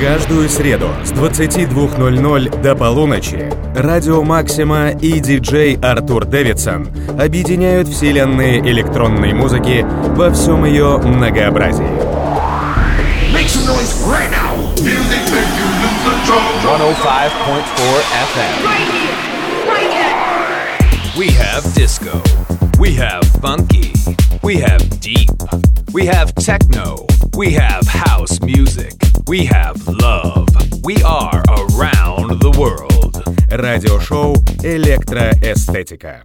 Каждую среду с 22.00 до полуночи Радио Максима и диджей Артур Дэвидсон объединяют вселенные электронной музыки во всем ее многообразии. Make some noise right now. Music make you lose control. 105.4 FM. Right here, right here. We have disco. We have funky. We have deep. We have techno. We have house music. We have love. We are around the world. Радиошоу «Электроэстетика».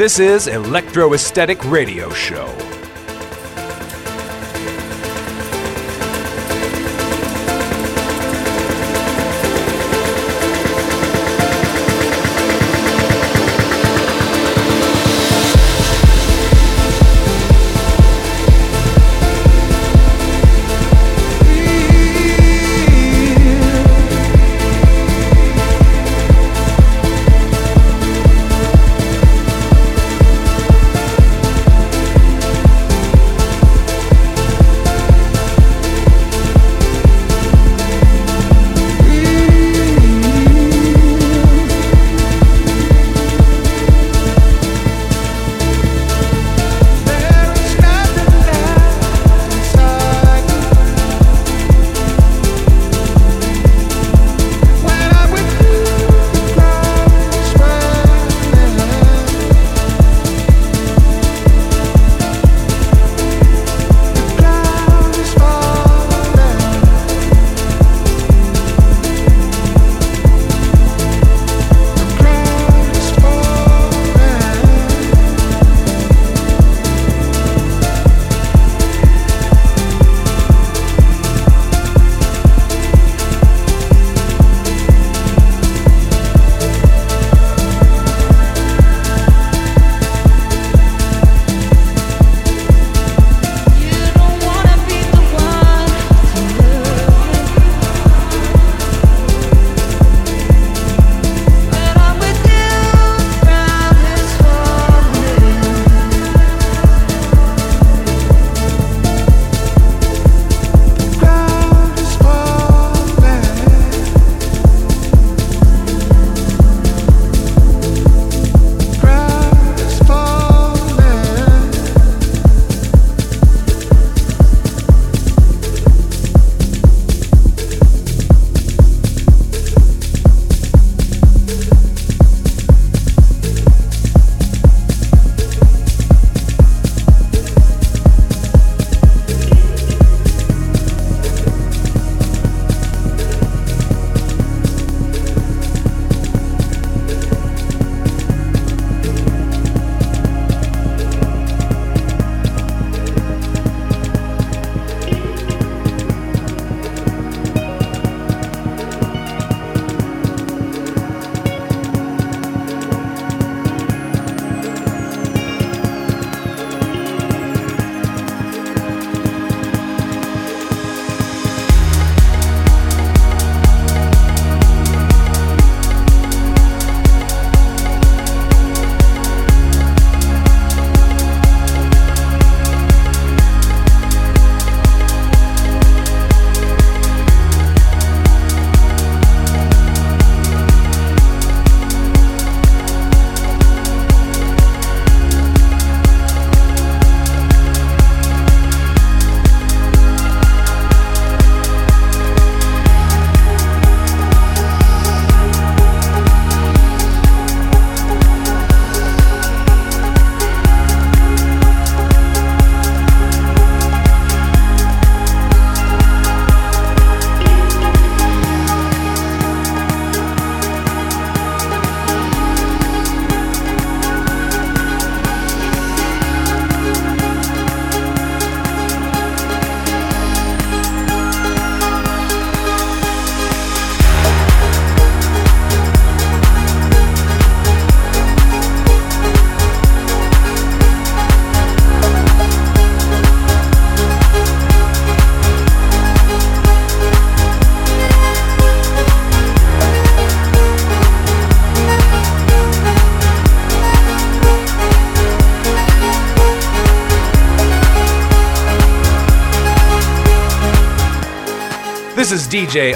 This is Electro Esthetic Radio Show.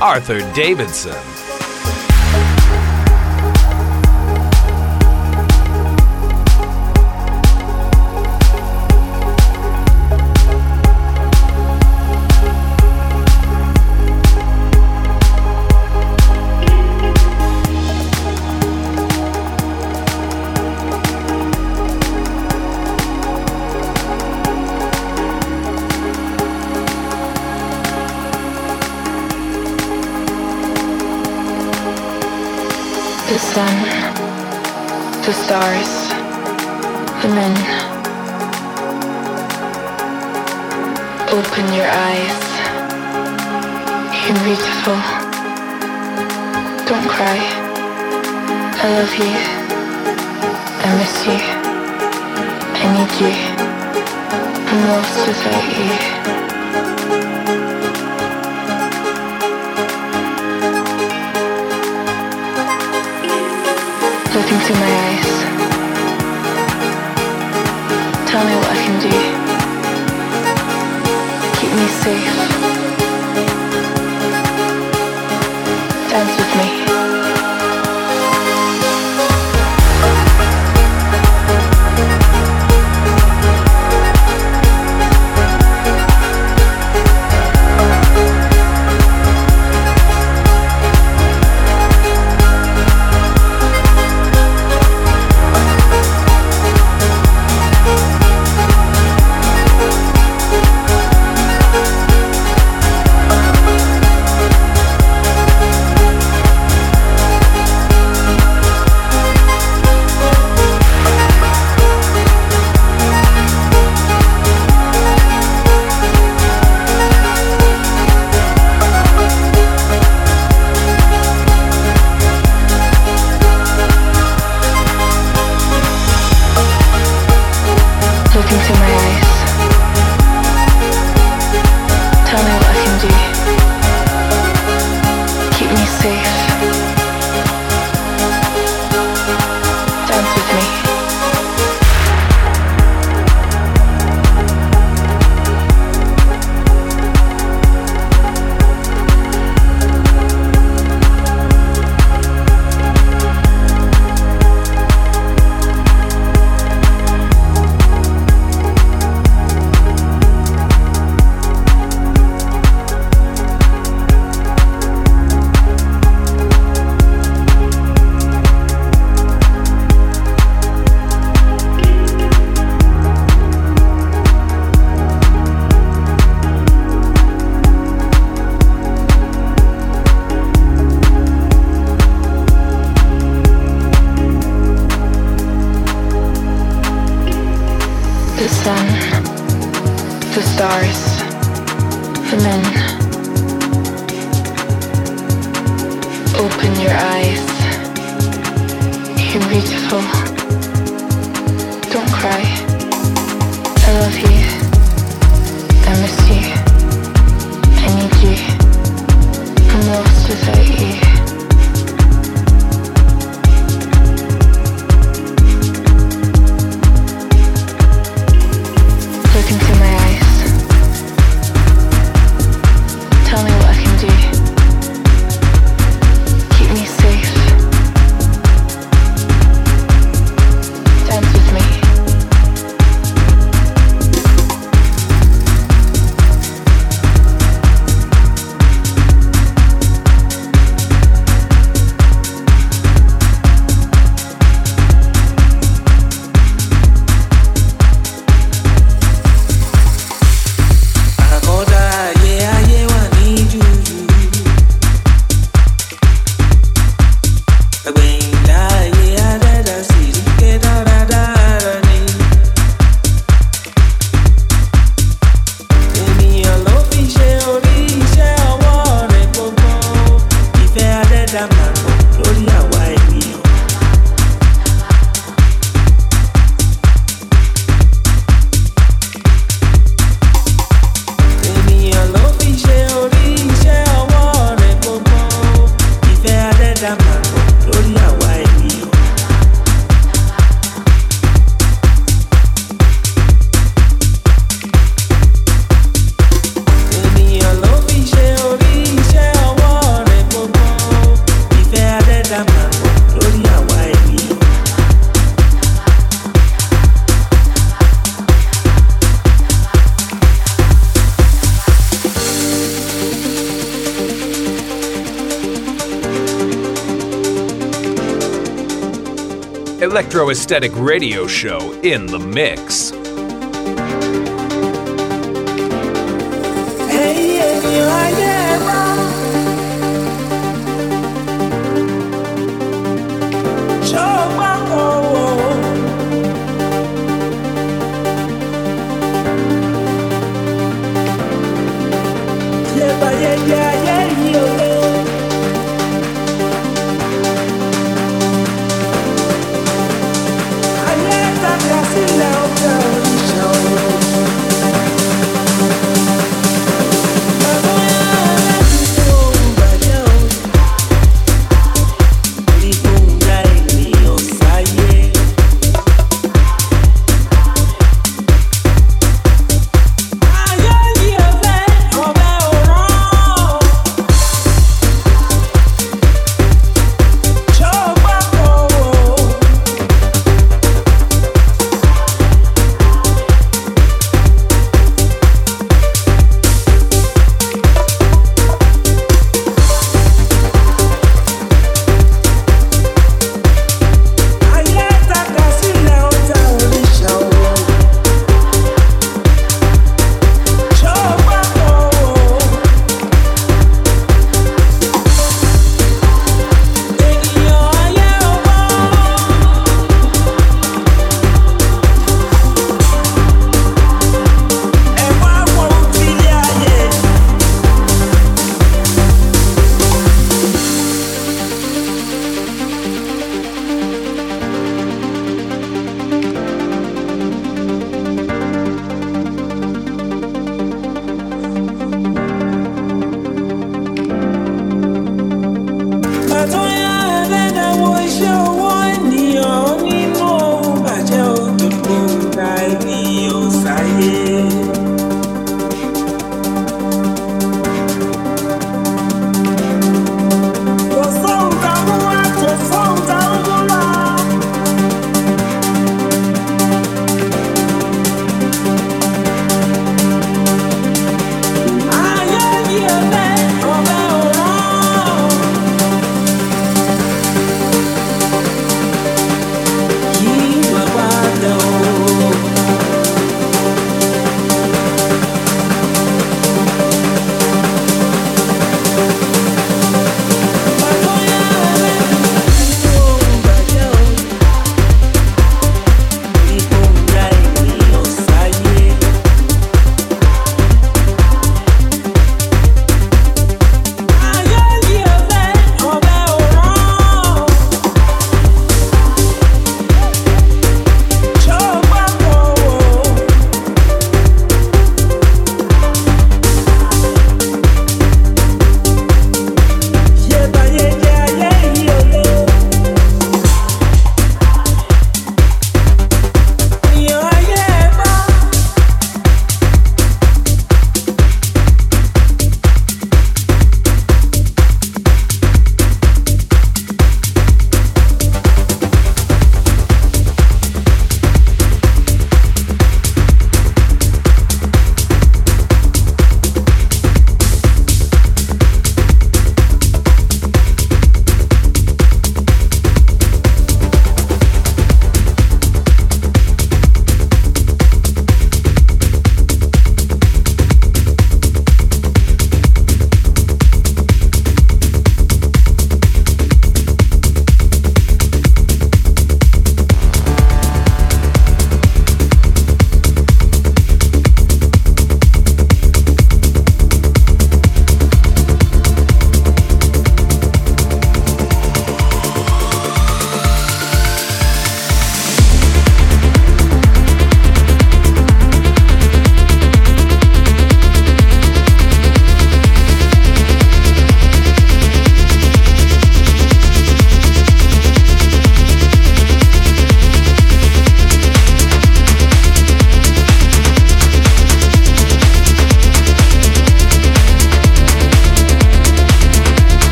Arthur Davidson. Sun, the stars, the moon. Open your eyes. You're beautiful. Don't cry. I love you. I miss you. I need you. I'm lost without you. Into my eyes. Tell me what I can do. Keep me safe. The sun, the stars, the men. Open your eyes. You're beautiful. Don't cry. I love you. Esthetic Radio Show in the mix.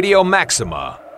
Radio Maxima.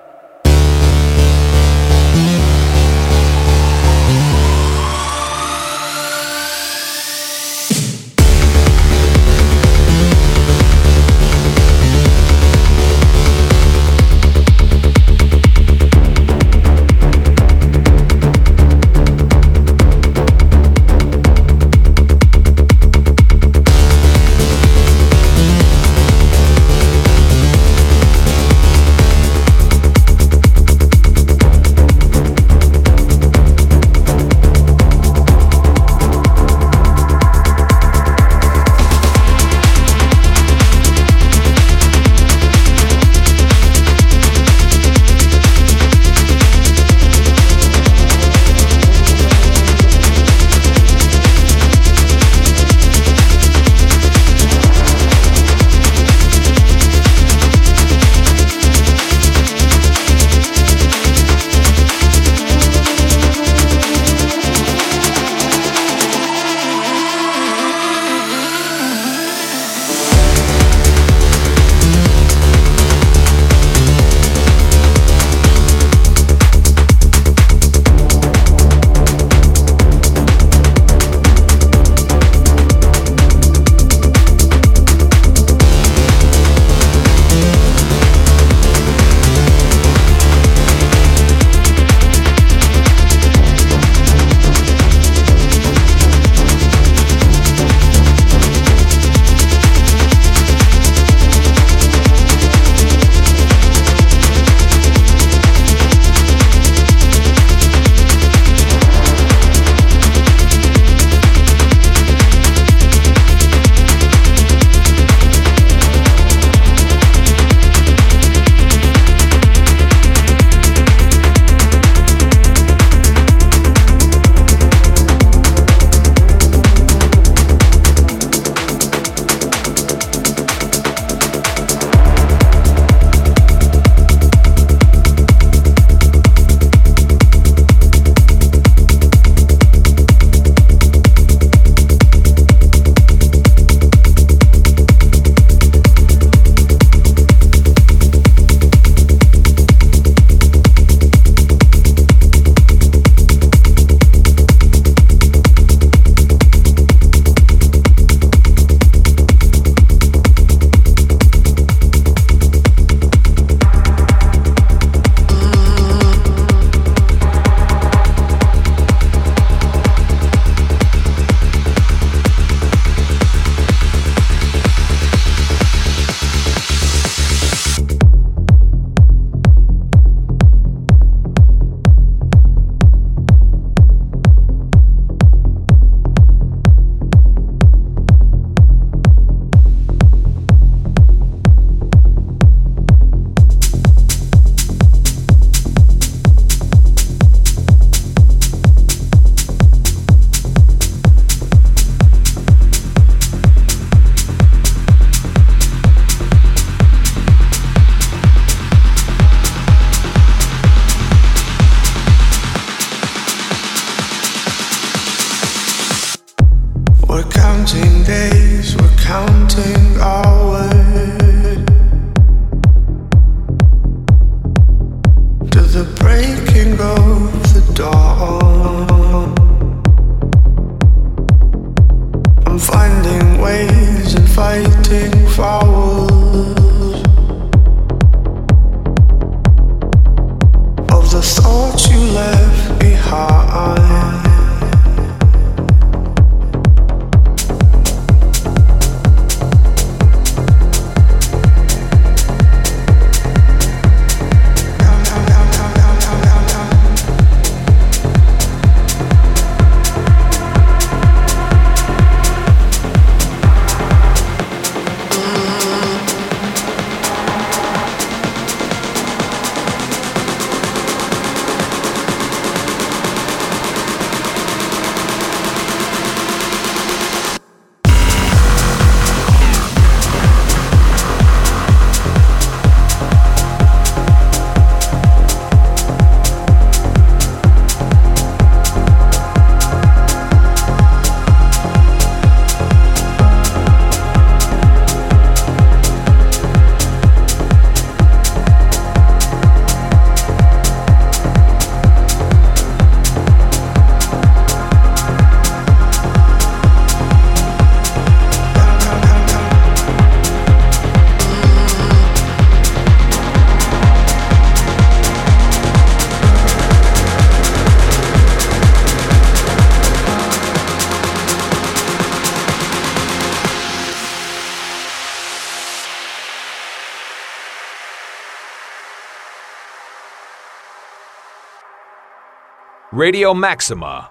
Radio Maxima.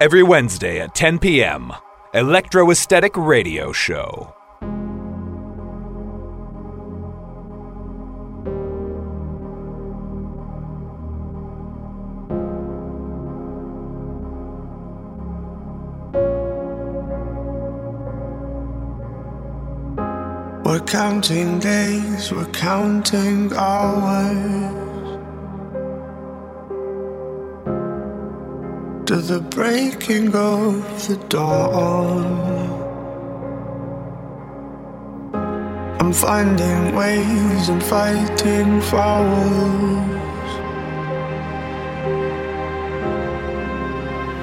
Every Wednesday at 10 p.m. Electro Esthetic Radio Show. We're counting days, we're counting hours to the breaking of the dawn. I'm finding ways and fighting fouls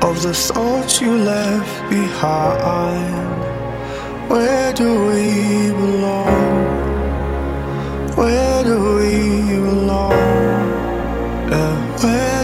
of the thoughts you left behind. Where do we belong? Where do we belong? Yeah, where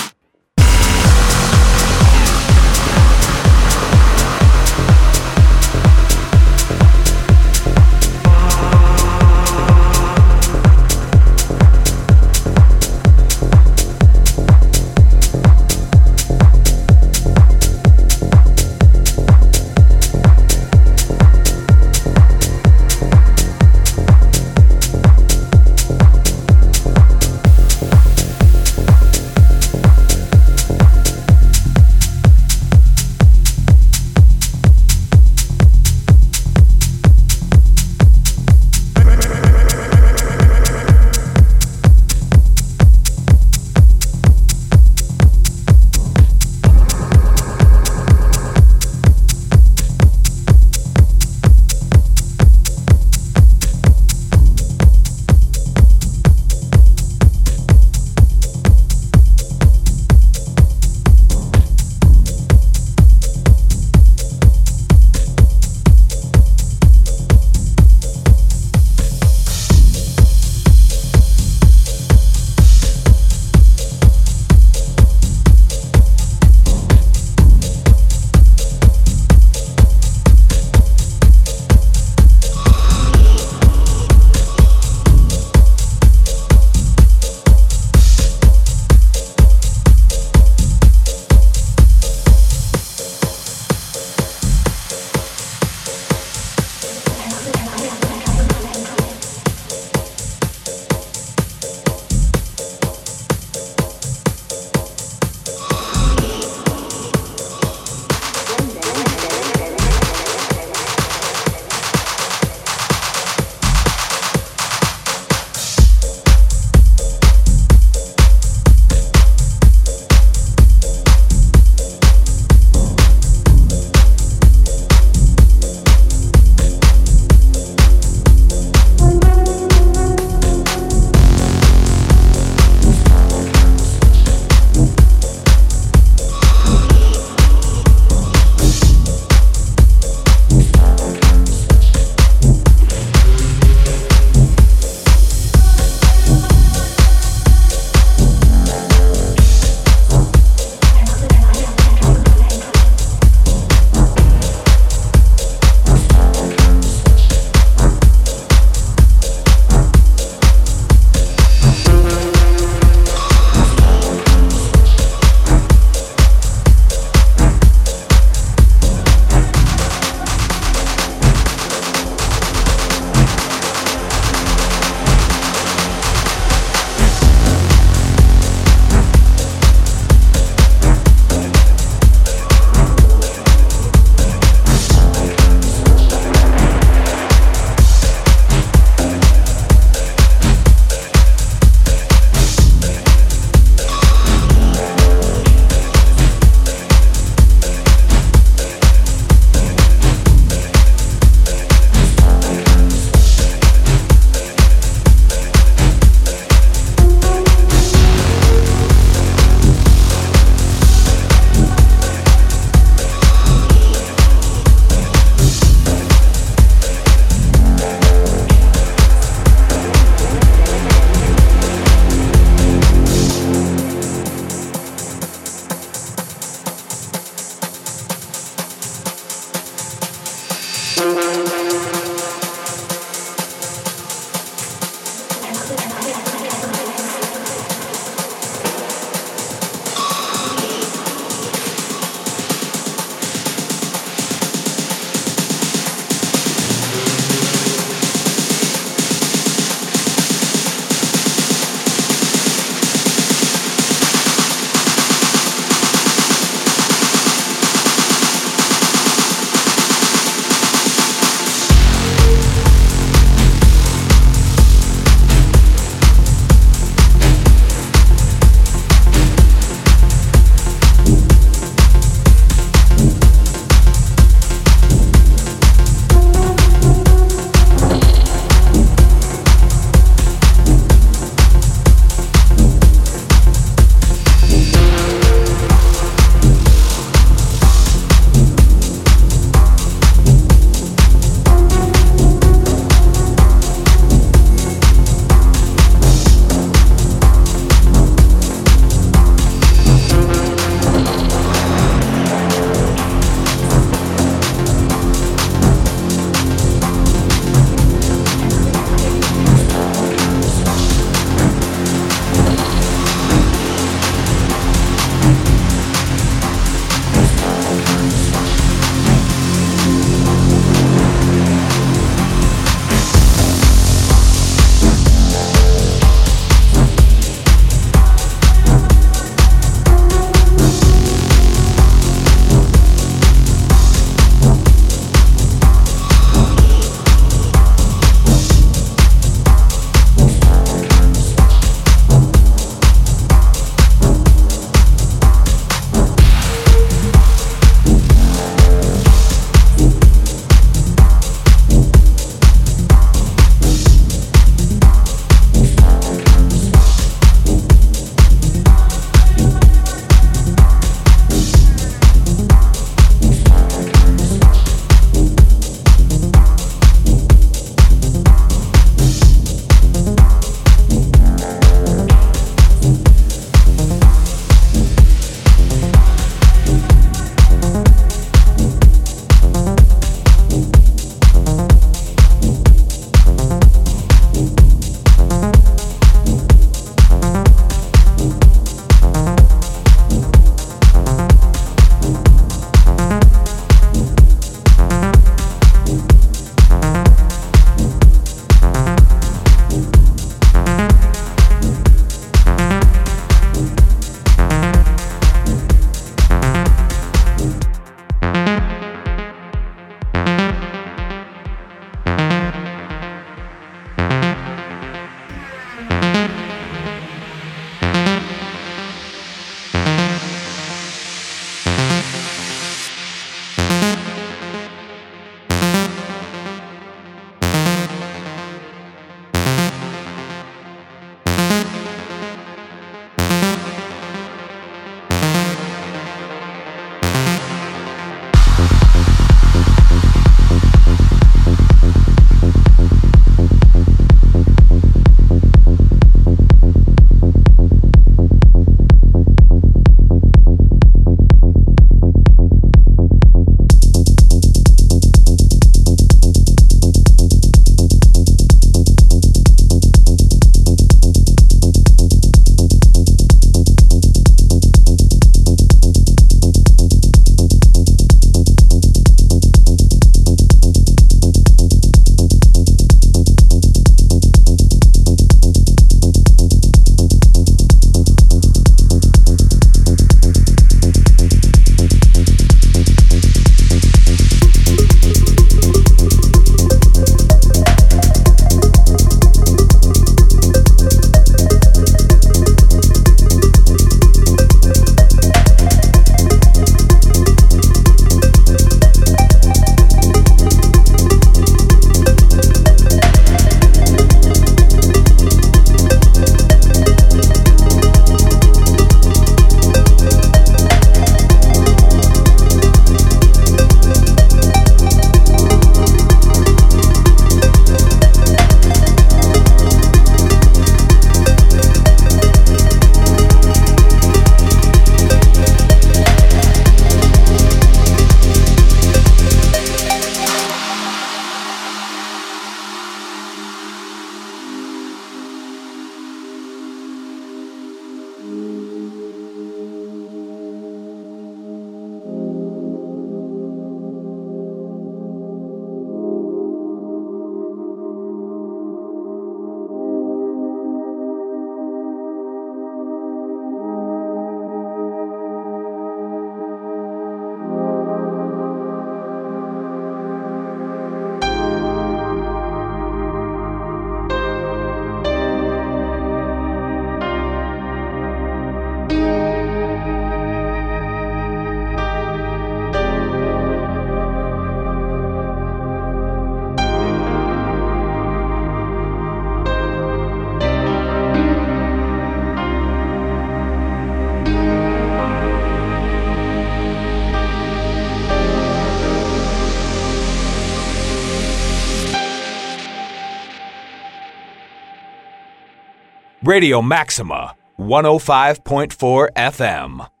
Radio Maxima, 105.4 FM.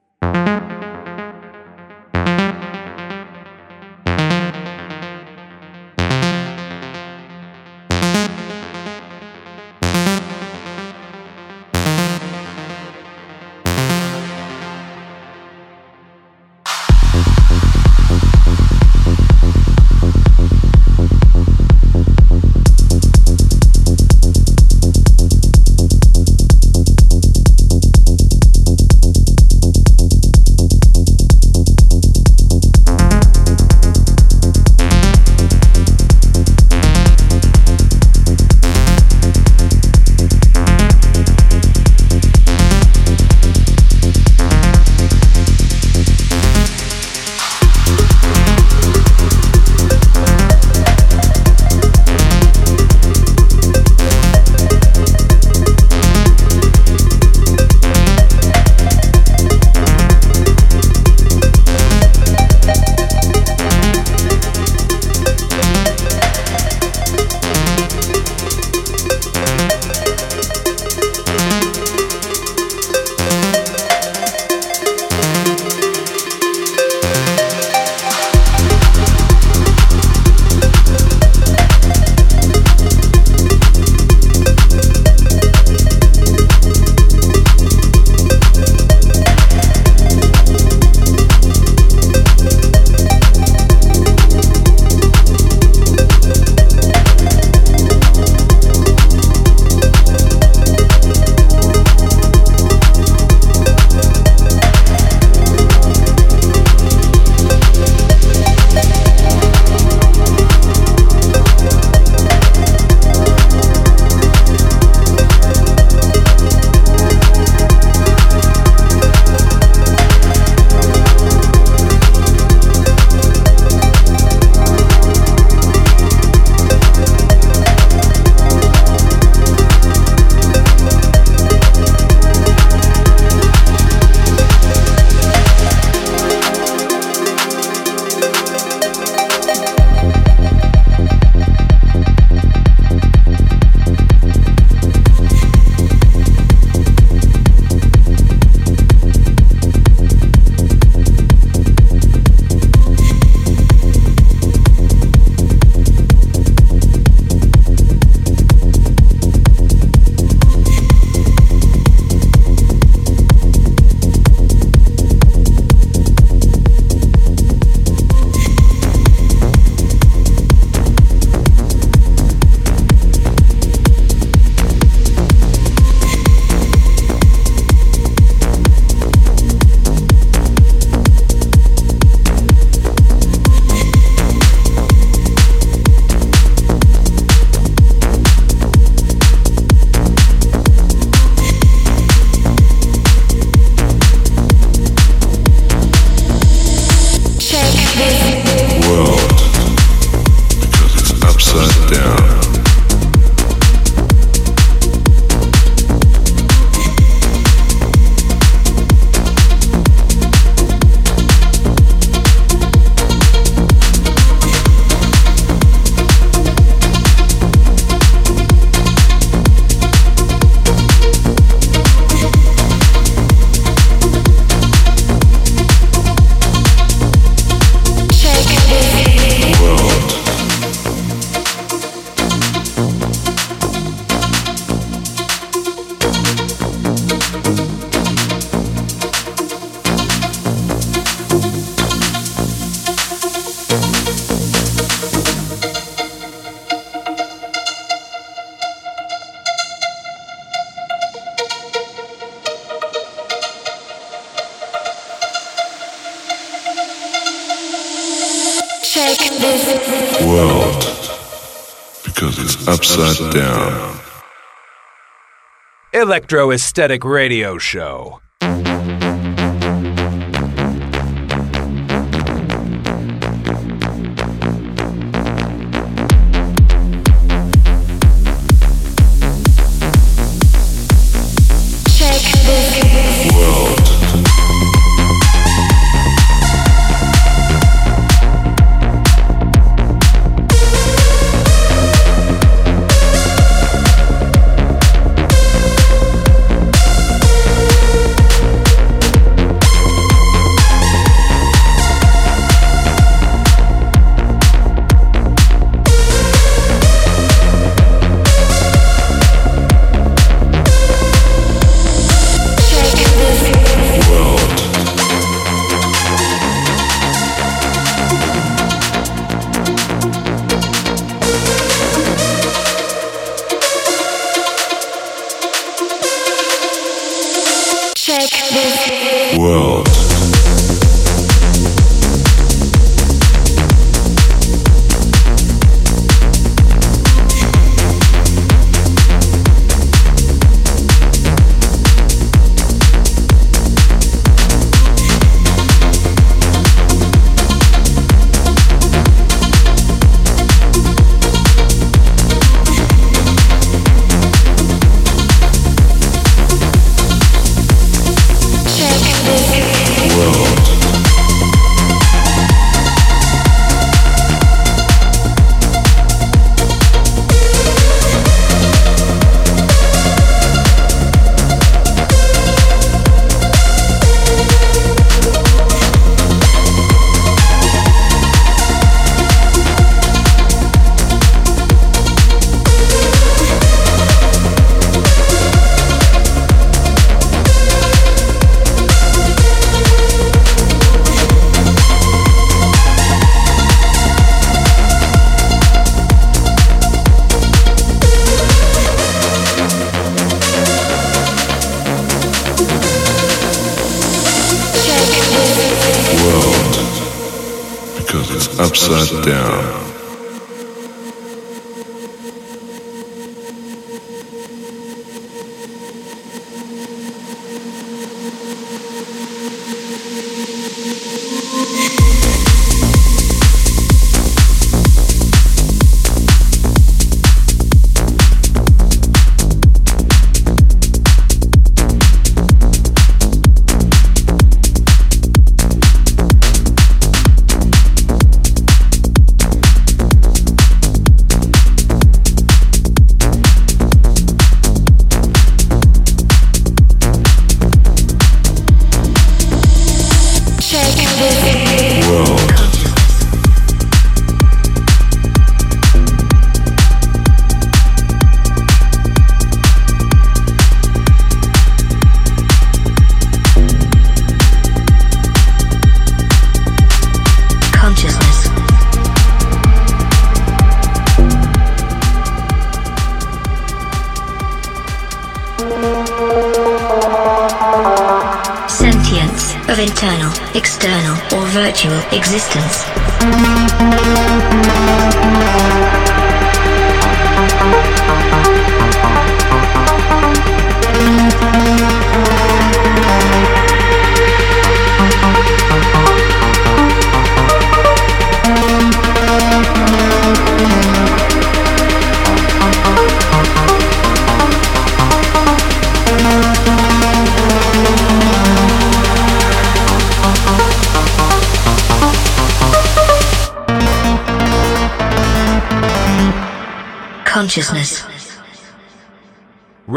Electro Esthetic Radio Show.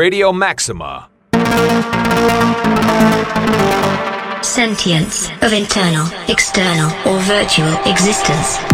Radio Maxima. Sentience of internal, external, or virtual existence.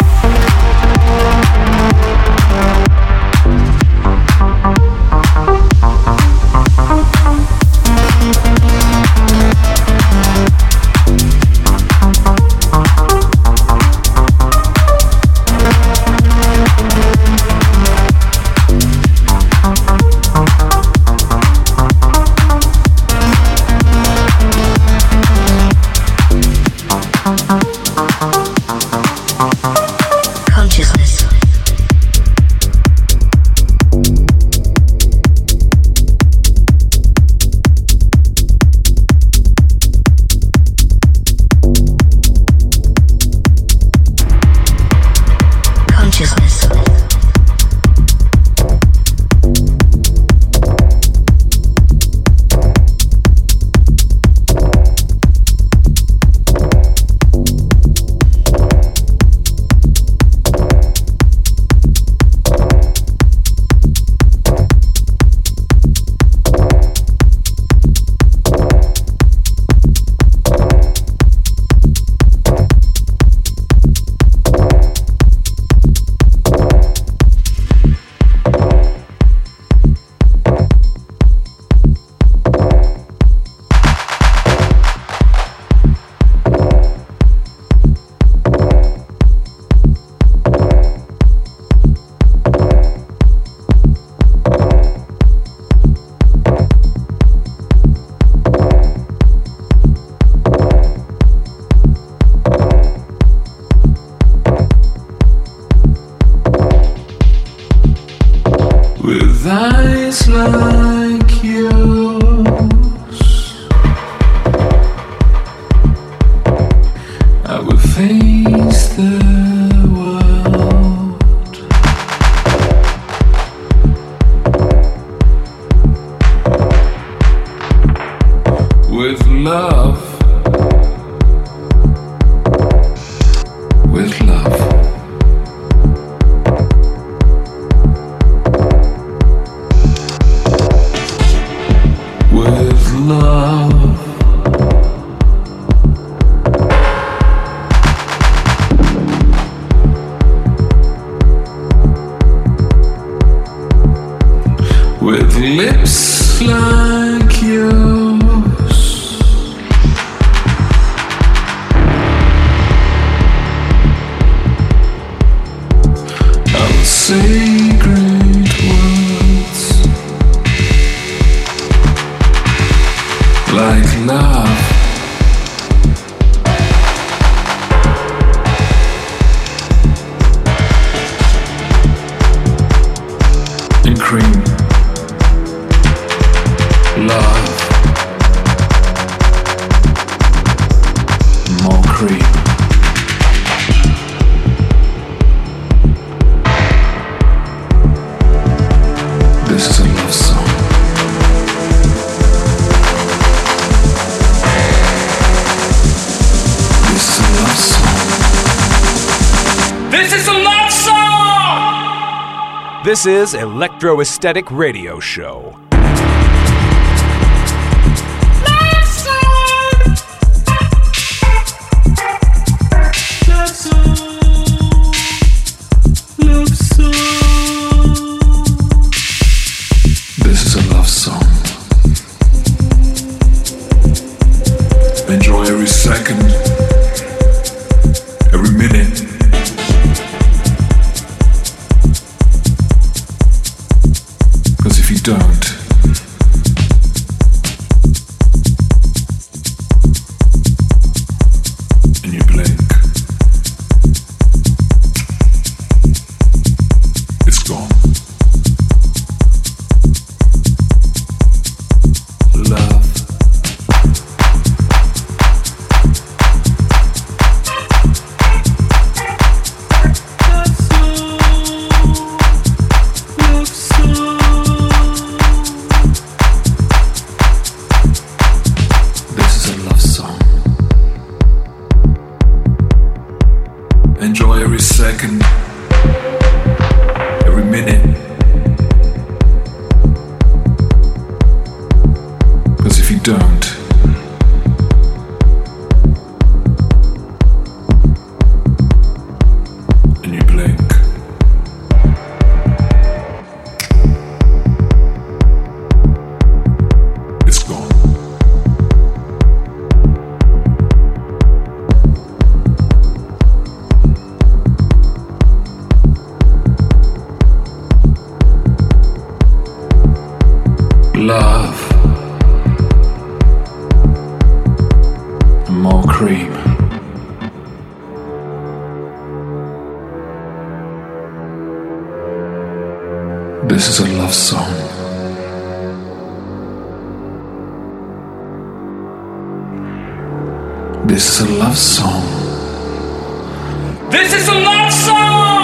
This is Electro Esthetic Radio Show. This is a love song. This is a love song!